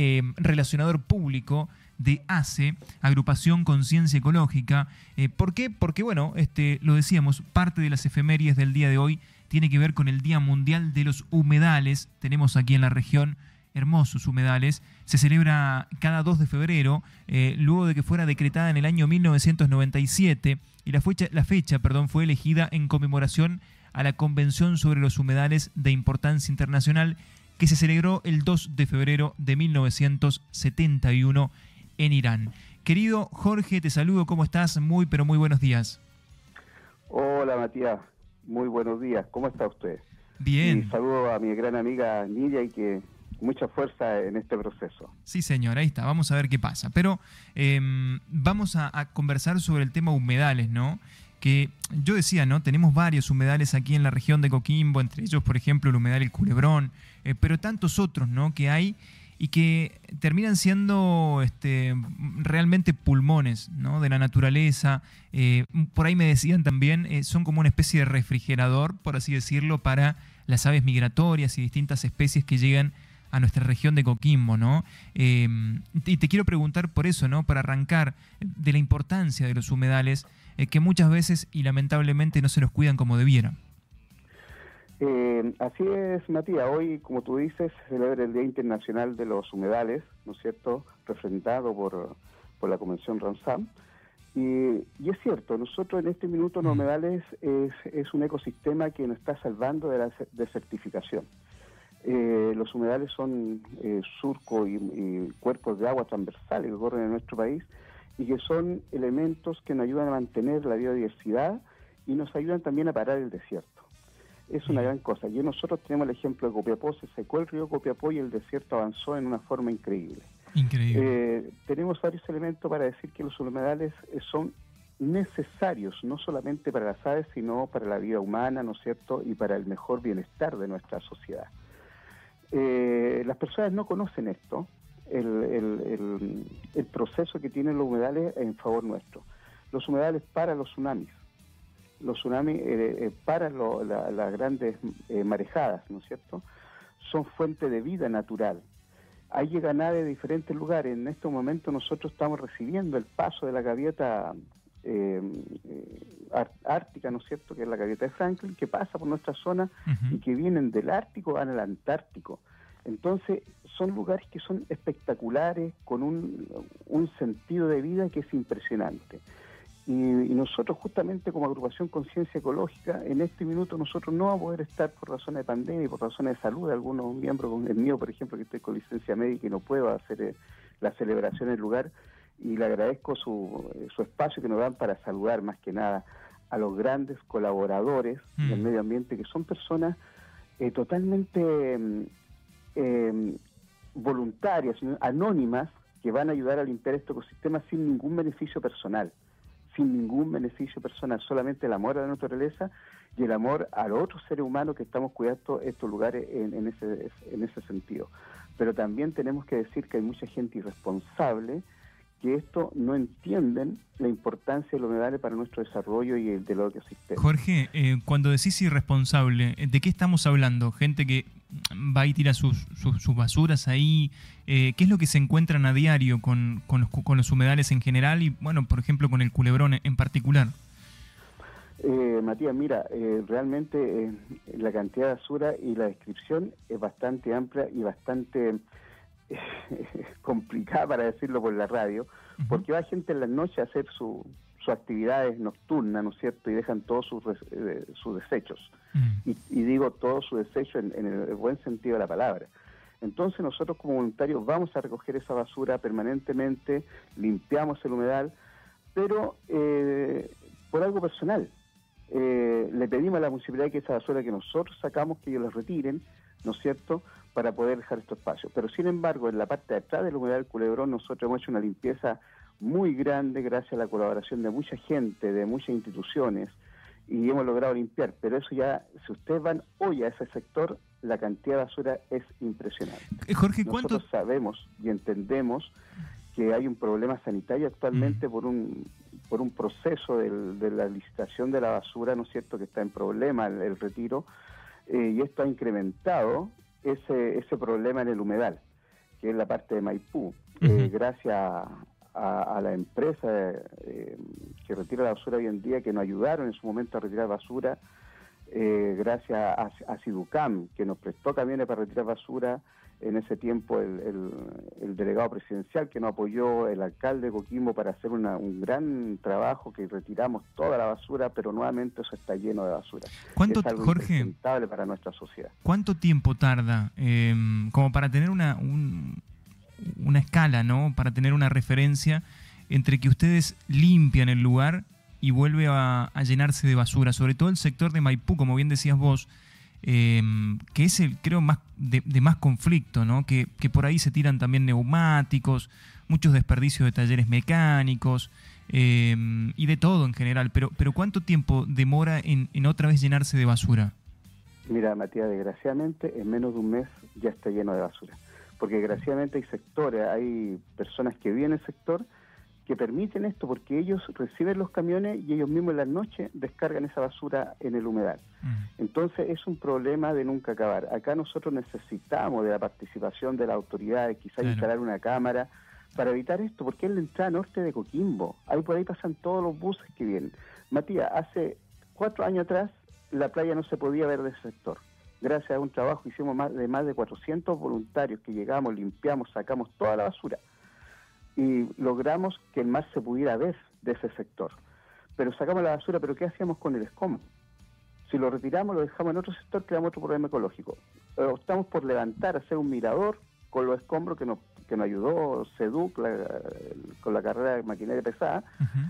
eh, relacionador público de ACE, Agrupación Conciencia Ecológica. Eh, ¿Por qué? Porque, bueno, este, lo decíamos, parte de las efemérides del día de hoy tiene que ver con el Día Mundial de los Humedales. Tenemos aquí en la región hermosos humedales. Se celebra cada 2 de febrero, eh, luego de que fuera decretada en el año 1997 y la fecha, la fecha perdón, fue elegida en conmemoración a la Convención sobre los Humedales de Importancia Internacional que se celebró el 2 de febrero de 1971 en Irán. Querido Jorge, te saludo, ¿cómo estás? Muy, pero muy buenos días. Hola Matías, muy buenos días, ¿cómo está usted? Bien. Y saludo a mi gran amiga Nidia y que mucha fuerza en este proceso. Sí, señor, ahí está, vamos a ver qué pasa. Pero em, vamos a, conversar sobre el tema humedales, ¿no? Que yo decía, ¿no? Tenemos varios humedales aquí en la región de Coquimbo, entre ellos, por ejemplo, el humedal El Culebrón, eh, pero tantos otros, ¿no? Que hay y que terminan siendo este, realmente pulmones ¿no? de la naturaleza. Eh, por ahí me decían también, eh, son como una especie de refrigerador, por así decirlo, para las aves migratorias y distintas especies que llegan a nuestra región de Coquimbo, ¿no? Y te quiero preguntar por eso, ¿no? Para arrancar de la importancia de los humedales, eh, que muchas veces y lamentablemente no se los cuidan como debieran. Eh, así es, Matías. Hoy, como tú dices, se celebra el Día Internacional de los Humedales, ¿no es cierto?, refrendado por, por la Convención Ramsam. Y, y, es cierto, nosotros en este minuto los mm. humedales es, es un ecosistema que nos está salvando de la desertificación. Eh, los humedales son eh, surcos y, cuerpos de agua transversales que corren en nuestro país y que son elementos que nos ayudan a mantener la biodiversidad y nos ayudan también a parar el desierto. Es una gran cosa. Y nosotros tenemos el ejemplo de Copiapó, se secó el río Copiapó y el desierto avanzó en una forma increíble. Increíble. Eh, tenemos varios elementos para decir que los humedales son necesarios, no solamente para las aves, sino para la vida humana, ¿no es cierto?, y para el mejor bienestar de nuestra sociedad. Eh, las personas no conocen esto, el, proceso que tienen los humedales en favor nuestro. Los humedales para los tsunamis, los tsunamis eh, eh, para las grandes marejadas, ¿no es cierto? Son fuente de vida natural. Hay llegan de diferentes lugares. En este momento nosotros estamos recibiendo el paso de la gaviota eh, ártica, ¿no es cierto?, que es la gaviota de Franklin, que pasa por nuestra zona y que vienen del Ártico, van al Antártico. Entonces, son lugares que son espectaculares, con un, un sentido de vida que es impresionante. Y, nosotros justamente como agrupación Conciencia Ecológica, en este minuto nosotros no vamos a poder estar por razones de pandemia y por razones de salud, algunos miembros, el mío por ejemplo, que estoy con licencia médica y no puedo hacer eh, la celebración en el lugar, y le agradezco su, su espacio que nos dan para saludar más que nada a los grandes colaboradores del mm. medio ambiente, que son personas eh, totalmente mm, eh, voluntarias, anónimas, que van a ayudar a limpiar este ecosistema sin ningún beneficio personal, sin ningún beneficio personal, solamente el amor a la naturaleza y el amor a los otros seres humanos que estamos cuidando estos lugares en, en, ese, en ese sentido. Pero también tenemos que decir que hay mucha gente irresponsable que esto no entienden la importancia de los humedales para nuestro desarrollo y el de los ecosistemas. Jorge, eh, cuando decís irresponsable, ¿de qué estamos hablando? Gente que va y tira sus, sus, basuras ahí. Eh, ¿Qué es lo que se encuentran a diario con, con, los, con los humedales en general y, bueno, por ejemplo, con el culebrón en particular? Eh, Matías, mira, eh, realmente la cantidad de basura y la descripción es bastante amplia y bastante complicada para decirlo por la radio, porque va gente en las noches a hacer sus actividades nocturnas, ¿no es cierto? Y dejan todos sus, eh, sus desechos. y, digo todos sus desechos en, el buen sentido de la palabra. Entonces nosotros como voluntarios vamos a recoger esa basura permanentemente, limpiamos el humedal, pero eh, por algo personal. Eh, le pedimos a la municipalidad que esa basura que nosotros sacamos, que ellos la retiren, ¿no es cierto?, para poder dejar estos espacios. Pero sin embargo, en la parte de atrás de la humedad del culebrón, nosotros hemos hecho una limpieza muy grande gracias a la colaboración de mucha gente, de muchas instituciones, y hemos logrado limpiar. Pero eso ya, si ustedes van hoy a ese sector, la cantidad de basura es impresionante. Eh, Jorge, ¿cuánto? Nosotros sabemos y entendemos que hay un problema sanitario actualmente mm. por un por un proceso de la licitación de la basura, ¿no es cierto?, que está en problema el retiro, eh, y esto ha incrementado ese, ese problema en el humedal. que es la parte de Maipú. Eh, gracias a, la empresa eh, que retira la basura hoy en día, que nos ayudaron en su momento a retirar basura, eh, gracias a, a, Siducam, que nos prestó camiones para retirar basura, en ese tiempo el, delegado presidencial que nos apoyó, el alcalde de Coquimbo para hacer un gran trabajo que retiramos toda la basura, pero nuevamente eso está lleno de basura. ¿Cuánto, es Jorge, para nuestra sociedad. ¿Cuánto tiempo tarda em, como para tener una, una escala, ¿no? para tener una referencia entre que ustedes limpian el lugar y vuelve a, llenarse de basura, sobre todo el sector de Maipú, como bien decías vos, em, que es el, creo, más de, más conflicto, ¿no? Que, por ahí se tiran también neumáticos, muchos desperdicios de talleres mecánicos em, y de todo en general. Pero, pero ¿cuánto tiempo demora en, en otra vez llenarse de basura? Mira, Matías, desgraciadamente en menos de un mes ya está lleno de basura. Porque desgraciadamente hay sectores, hay personas que viven en el sector que permiten esto porque ellos reciben los camiones y ellos mismos en las noches descargan esa basura en el humedal. Entonces es un problema de nunca acabar. Acá nosotros necesitamos de la participación de las autoridades, quizás instalar una cámara para evitar esto, porque es la entrada norte de Coquimbo. Ahí por ahí pasan todos los buses que vienen. Matías, hace cuatro años atrás la playa no se podía ver de ese sector. Gracias a un trabajo hicimos más de más de 400 voluntarios que llegamos, limpiamos, sacamos toda la basura y logramos que el mar se pudiera ver de ese sector. Pero sacamos la basura, pero ¿qué hacíamos con el escombro? Si lo retiramos, lo dejamos en otro sector, creamos otro problema ecológico. Optamos por levantar, hacer un mirador con los escombros que nos, que nos ayudó SEDUC con la carrera de maquinaria pesada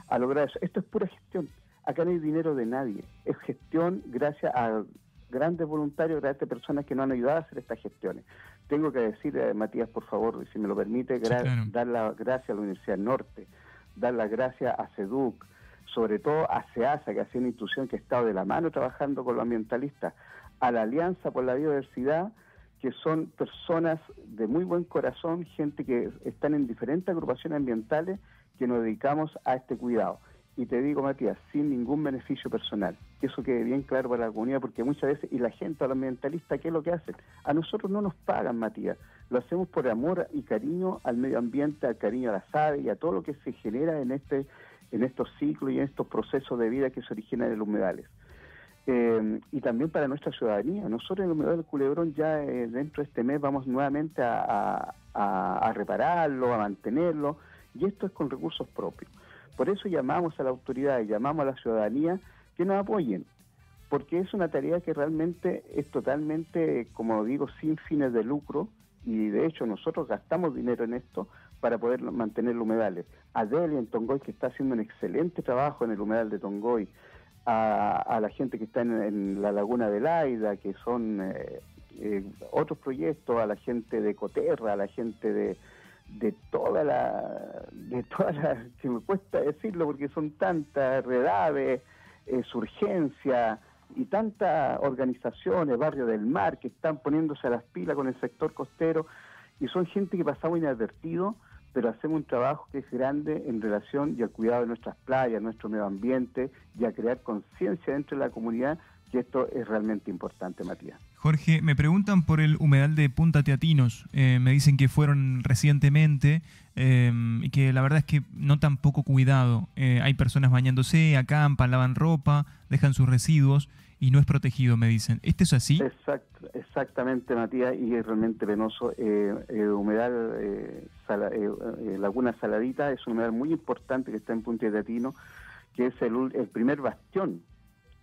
a lograr eso. Esto es pura gestión. Acá no hay dinero de nadie. Es gestión gracias a grandes voluntarios, grandes personas que nos han ayudado a hacer estas gestiones. Tengo que decir, eh, Matías, por favor, si me lo permite, dar las gracias a la Universidad Norte, dar las gracias a CEDUC, sobre todo a SEASA, que ha sido una institución que ha estado de la mano trabajando con los ambientalistas, a la Alianza por la Biodiversidad, que son personas de muy buen corazón, gente que están en diferentes agrupaciones ambientales que nos dedicamos a este cuidado y te digo, Matías, sin ningún beneficio personal. Que eso quede bien claro para la comunidad, porque muchas veces, y la gente, a los ambientalistas, ¿qué es lo que hacen? A nosotros no nos pagan, Matías. Lo hacemos por amor y cariño al medio ambiente, al cariño a las aves y a todo lo que se genera en este en estos ciclos y en estos procesos de vida que se originan en los humedales. Eh, y también para nuestra ciudadanía. Nosotros en el humedal del Culebrón ya eh, dentro de este mes vamos nuevamente a, a repararlo, a mantenerlo, y esto es con recursos propios. Por eso llamamos a la autoridad llamamos a la ciudadanía que nos apoyen, porque es una tarea que realmente es totalmente, como digo, sin fines de lucro y de hecho nosotros gastamos dinero en esto para poder mantener los humedales. A Delia en Tongoy, que está haciendo un excelente trabajo en el humedal de Tongoy, a, la gente que está en, la laguna de Laida, que son eh, eh, otros proyectos, a la gente de Coterra, a la gente de, de toda la, de toda la, que me cuesta decirlo porque son tantas redades, eh, surgencia y tantas organizaciones, Barrio del Mar, que están poniéndose a las pilas con el sector costero y son gente que pasamos inadvertido, pero hacemos un trabajo que es grande en relación y al cuidado de nuestras playas, nuestro medio ambiente y a crear conciencia dentro de la comunidad que esto es realmente importante, Matías. Jorge, me preguntan por el humedal de Punta Teatinos. Eh, me dicen que fueron recientemente eh, y que la verdad es que no tan poco cuidado. Eh, hay personas bañándose, acampan, lavan ropa, dejan sus residuos y no es protegido, me dicen. ¿Esto es así? exactamente, Matías, y es realmente penoso. el humedal Laguna Saladita es un humedal muy importante que está en Punta Teatinos, que es el, el primer bastión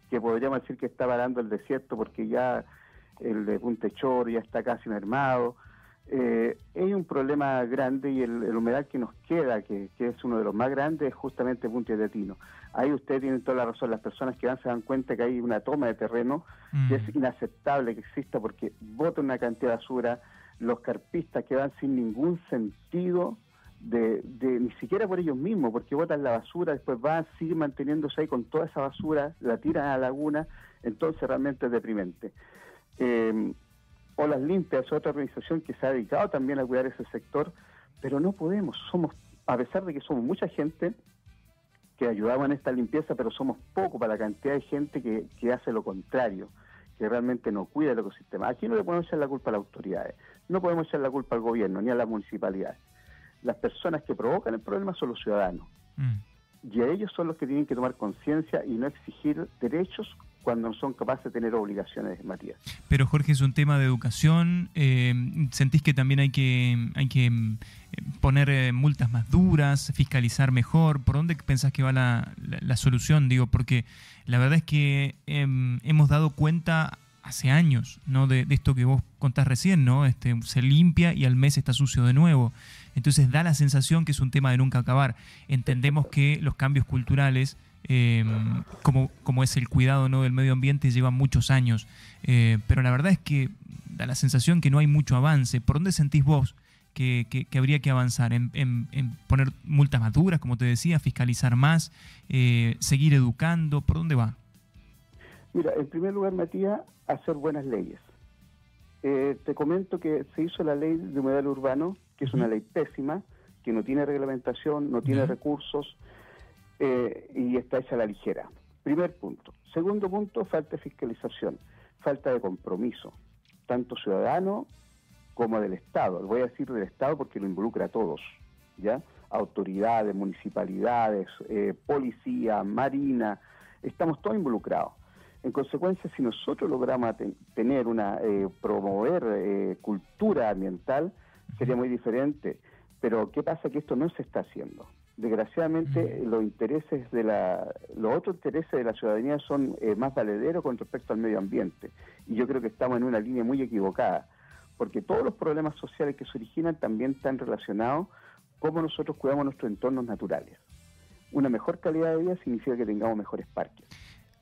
que podríamos decir que está varando el desierto porque ya el de Puntechor ya está casi mermado. Eh, hay un problema grande y el, humedad que nos queda, que, es uno de los más grandes, es justamente Punta de Tino. Ahí ustedes tienen toda la razón, las personas que van se dan cuenta que hay una toma de terreno que es mm. inaceptable que exista porque bota una cantidad de basura, los carpistas que van sin ningún sentido de, ni siquiera por ellos mismos, porque botan la basura, después van, siguen manteniéndose ahí con toda esa basura, la tiran a la laguna, entonces realmente es deprimente. Eh, Olas Limpias es otra organización que se ha dedicado también a cuidar ese sector, pero no podemos, somos, a pesar de que somos mucha gente que ayudaba en esta limpieza, pero somos poco para la cantidad de gente que, que hace lo contrario que realmente no cuida el ecosistema. Aquí no le podemos echar la culpa a las autoridades, no podemos echar la culpa al gobierno ni a las municipalidades. Las personas que provocan el problema son los ciudadanos. Mm. Y a ellos son los que tienen que tomar conciencia y no exigir derechos cuando no son capaces de tener obligaciones, Matías. Pero Jorge, es un tema de educación. Eh, ¿Sentís que también hay que, hay que eh, poner eh, multas más duras, fiscalizar mejor? ¿Por dónde pensás que va la, la, solución? Digo, porque la verdad es que em, hemos dado cuenta hace años, ¿no? De, esto que vos contás recién, ¿no? Este, se limpia y al mes está sucio de nuevo. Entonces da la sensación que es un tema de nunca acabar. Entendemos que los cambios culturales Em, como, como es el cuidado ¿no? del medio ambiente, lleva muchos años. Eh, pero la verdad es que da la sensación que no hay mucho avance. ¿Por dónde sentís vos que, habría que avanzar? ¿En, poner multas más duras, como te decía, fiscalizar más, eh, seguir educando? ¿Por dónde va? Mira, en primer lugar, Matías, hacer buenas leyes. Eh, te comento que se hizo la ley de humedal urbano, que es una ley pésima, que no tiene reglamentación, no tiene recursos, eh, y está hecha a la ligera. Primer punto. Segundo punto, falta de fiscalización, falta de compromiso, tanto ciudadano como del Estado. Voy a decir del Estado porque lo involucra a todos, ¿ya? Autoridades, municipalidades, eh, policía, marina, estamos todos involucrados. En consecuencia, si nosotros logramos tener una, eh, promover cultura ambiental, sería muy diferente. Pero ¿qué pasa? Que esto no se está haciendo. Desgraciadamente los intereses de la los otros intereses de la ciudadanía son eh, más valederos con respecto al medio ambiente. Y yo creo que estamos en una línea muy equivocada porque todos los problemas sociales que se originan también están relacionados cómo nosotros cuidamos nuestros entornos naturales. Una mejor calidad de vida significa que tengamos mejores parques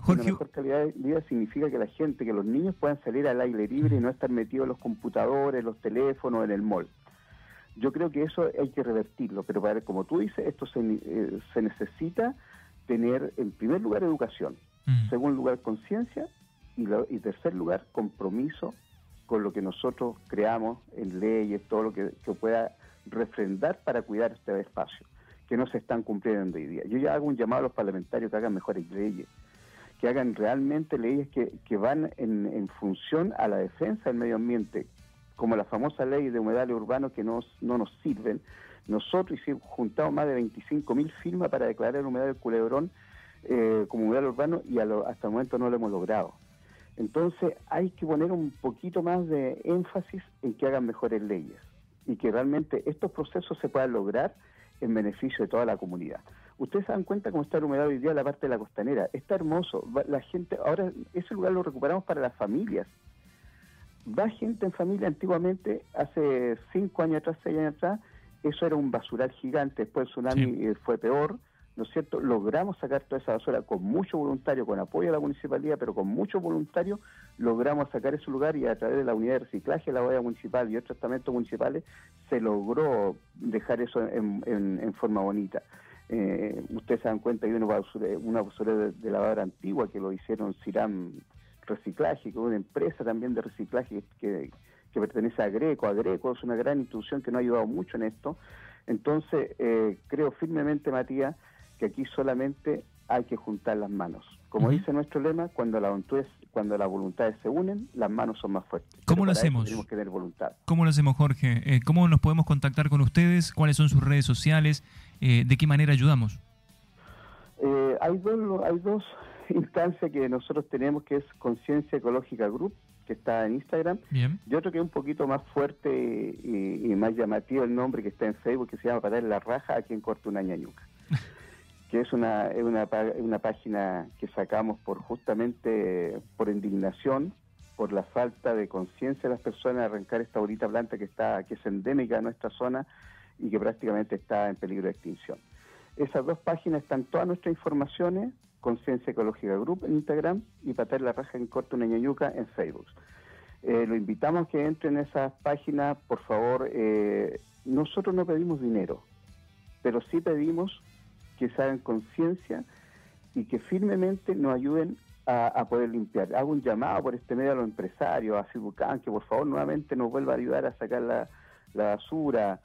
Una mejor calidad de vida significa que la gente, que los niños puedan salir al aire libre y no estar metidos en los computadores, los teléfonos, en el mall. Yo creo que eso hay que revertirlo, pero para como tú dices, esto se, eh, se necesita tener en primer lugar educación, mm. segundo lugar conciencia y, y tercer lugar compromiso con lo que nosotros creamos en leyes, todo lo que, pueda refrendar para cuidar este espacio, que no se están cumpliendo hoy día. Yo ya hago un llamado a los parlamentarios que hagan mejores leyes, que hagan realmente leyes que, que van en, en función a la defensa del medio ambiente, como la famosa ley de humedales urbanos que no nos sirven. Nosotros juntamos más de 25.000 firmas para declarar el humedal del Culebrón eh, como humedal urbano y hasta el momento no lo hemos logrado. Entonces hay que poner un poquito más de énfasis en que hagan mejores leyes y que realmente estos procesos se puedan lograr en beneficio de toda la comunidad. Ustedes se dan cuenta cómo está el humedal hoy día la parte de la costanera. Está hermoso. La gente, ahora ese lugar lo recuperamos para las familias va gente en familia antiguamente, hace cinco años atrás, seis años atrás, eso era un basural gigante, después el tsunami eh, fue peor, ¿no es cierto? Logramos sacar toda esa basura con mucho voluntario, con apoyo de la municipalidad, pero con mucho voluntario, logramos sacar ese lugar y a través de la unidad de reciclaje, la OEA municipal y otros estamentos municipales, se logró dejar eso en, forma bonita. Eh, ustedes se dan cuenta, hay una basura, una basura de, de lavadora antigua que lo hicieron Ciram reciclaje, que es una empresa también de reciclaje que, pertenece a Greco. A Greco es una gran institución que nos ha ayudado mucho en esto. Entonces, eh, creo firmemente, Matías, que aquí solamente hay que juntar las manos. Como dice nuestro lema, cuando, la cuando las voluntades se unen, las manos son más fuertes. ¿Cómo lo hacemos? Tenemos que tener voluntad. ¿Cómo lo hacemos, Jorge? Eh, ¿Cómo nos podemos contactar con ustedes? ¿Cuáles son sus redes sociales? Eh, ¿De qué manera ayudamos? hay, dos, hay dos instancia que nosotros tenemos que es Conciencia Ecológica Group, que está en Instagram, y otro que es un poquito más fuerte y, más llamativo el nombre que está en Facebook, que se llama Para la Raja aquí en Corto una ñañuca. Que es una, una, una página que sacamos por justamente por indignación, por la falta de conciencia de las personas de arrancar esta bonita planta que está que es endémica de nuestra zona y que prácticamente está en peligro de extinción. Esas dos páginas están todas nuestras informaciones Conciencia Ecológica Group en Instagram y Patar la Raja en Corto Ñañuca en Facebook. Eh, lo invitamos a que entre en esas páginas, por favor. Eh, nosotros no pedimos dinero, pero sí pedimos que se hagan conciencia y que firmemente nos ayuden a, poder limpiar. Hago un llamado por este medio a los empresarios, a Cibucán, que por favor nuevamente nos vuelva a ayudar a sacar la, basura,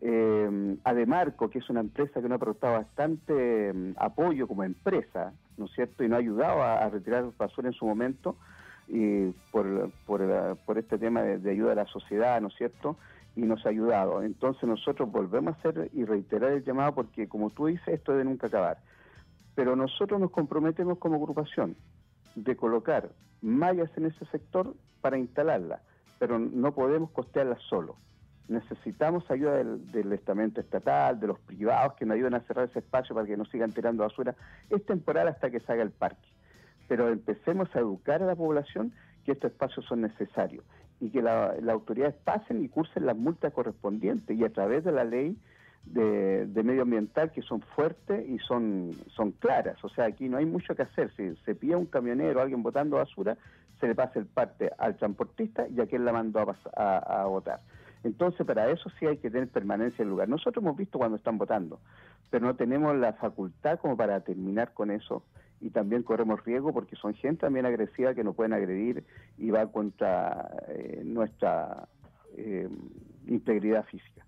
eh, Ademarco, que es una empresa que nos ha aportado bastante mm, apoyo como empresa, ¿no es cierto? Y nos ha ayudado a, retirar basura en su momento. por, por, este tema de, ayuda a la sociedad, ¿no es cierto? Y nos ha ayudado. Entonces nosotros volvemos a hacer y reiterar el llamado porque, como tú dices, esto de nunca acabar. Pero nosotros nos comprometemos como agrupación de colocar mallas en ese sector para instalarla, pero no podemos costearla solo. Necesitamos ayuda del, estamento estatal, de los privados que nos ayuden a cerrar ese espacio para que no sigan tirando basura. Es temporal hasta que se haga el parque pero empecemos a educar a la población que estos espacios son necesarios y que las autoridades pasen y cursen las multas correspondientes y a través de la ley de, medioambiental que son fuertes y son, son claras. O sea, aquí no hay mucho que hacer. Si se pilla un camionero, alguien botando basura, se le pasa el parte al transportista y a quien la mandó a, a, a votar. Entonces, para eso sí hay que tener permanencia en el lugar. Nosotros hemos visto cuando están votando, pero no tenemos la facultad como para terminar con eso y también corremos riesgo porque son gente también agresiva que nos pueden agredir y va contra eh, nuestra eh, integridad física.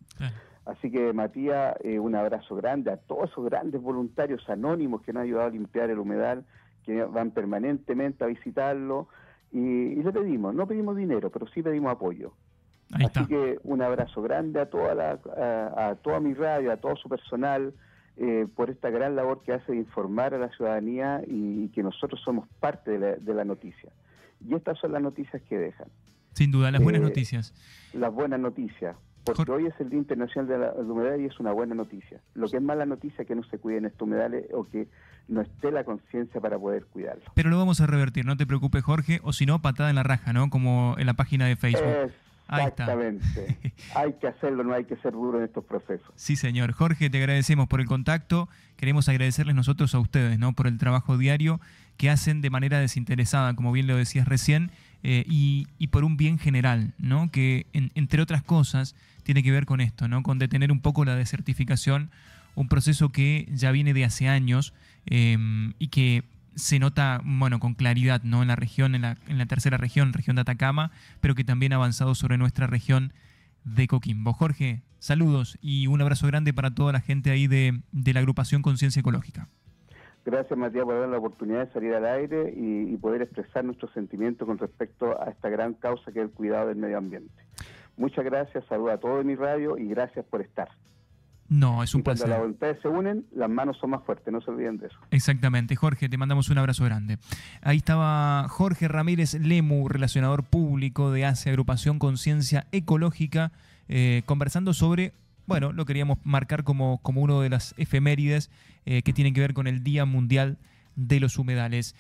Así que Matías, eh, un abrazo grande a todos esos grandes voluntarios anónimos que nos han ayudado a limpiar el humedal, que van permanentemente a visitarlo y, le pedimos, no pedimos dinero, pero sí pedimos apoyo. Así que un abrazo grande a toda la, a toda mi radio, a todo su personal, eh, por esta gran labor que hace de informar a la ciudadanía y, que nosotros somos parte de la, noticia. Y estas son las noticias que dejan. Sin duda, las buenas eh, noticias. Las buenas noticias. Porque hoy es el Día Internacional de la, Humedad y es una buena noticia. Lo que es mala noticia es que no se cuiden estos humedales o que no esté la conciencia para poder cuidarlos. Pero lo vamos a revertir, no te preocupes Jorge, o si no, patada en la raja, ¿no? Como en la página de Facebook. Exactamente. hay que hacerlo, no hay que ser duro en estos procesos. Sí, señor. Jorge, te agradecemos por el contacto. Queremos agradecerles nosotros a ustedes, ¿no? Por el trabajo diario que hacen de manera desinteresada, como bien lo decías recién, eh, y, por un bien general, ¿no? Que entre otras cosas tiene que ver con esto, ¿no? Con detener un poco la desertificación, un proceso que ya viene de hace años eh, y que se nota, bueno, con claridad, ¿no? En la región, en la, en la tercera región, región de Atacama, pero que también ha avanzado sobre nuestra región de Coquimbo. Jorge, saludos y un abrazo grande para toda la gente ahí de, la agrupación Conciencia Ecológica. Gracias, Matías, por dar la oportunidad de salir al aire y, poder expresar nuestros sentimientos con respecto a esta gran causa que es el cuidado del medio ambiente. Muchas gracias, saludos a todo en mi radio y gracias por estar. No, es un placer. Cuando las voluntades se unen, las manos son más fuertes, no se olviden de eso. Exactamente. Jorge, te mandamos un abrazo grande. Ahí estaba Jorge Ramírez Lemu, relacionador público de ACE Agrupación Conciencia Ecológica, eh, conversando sobre, bueno, lo queríamos marcar como, como uno de las efemérides eh, que tienen que ver con el Día Mundial de los Humedales.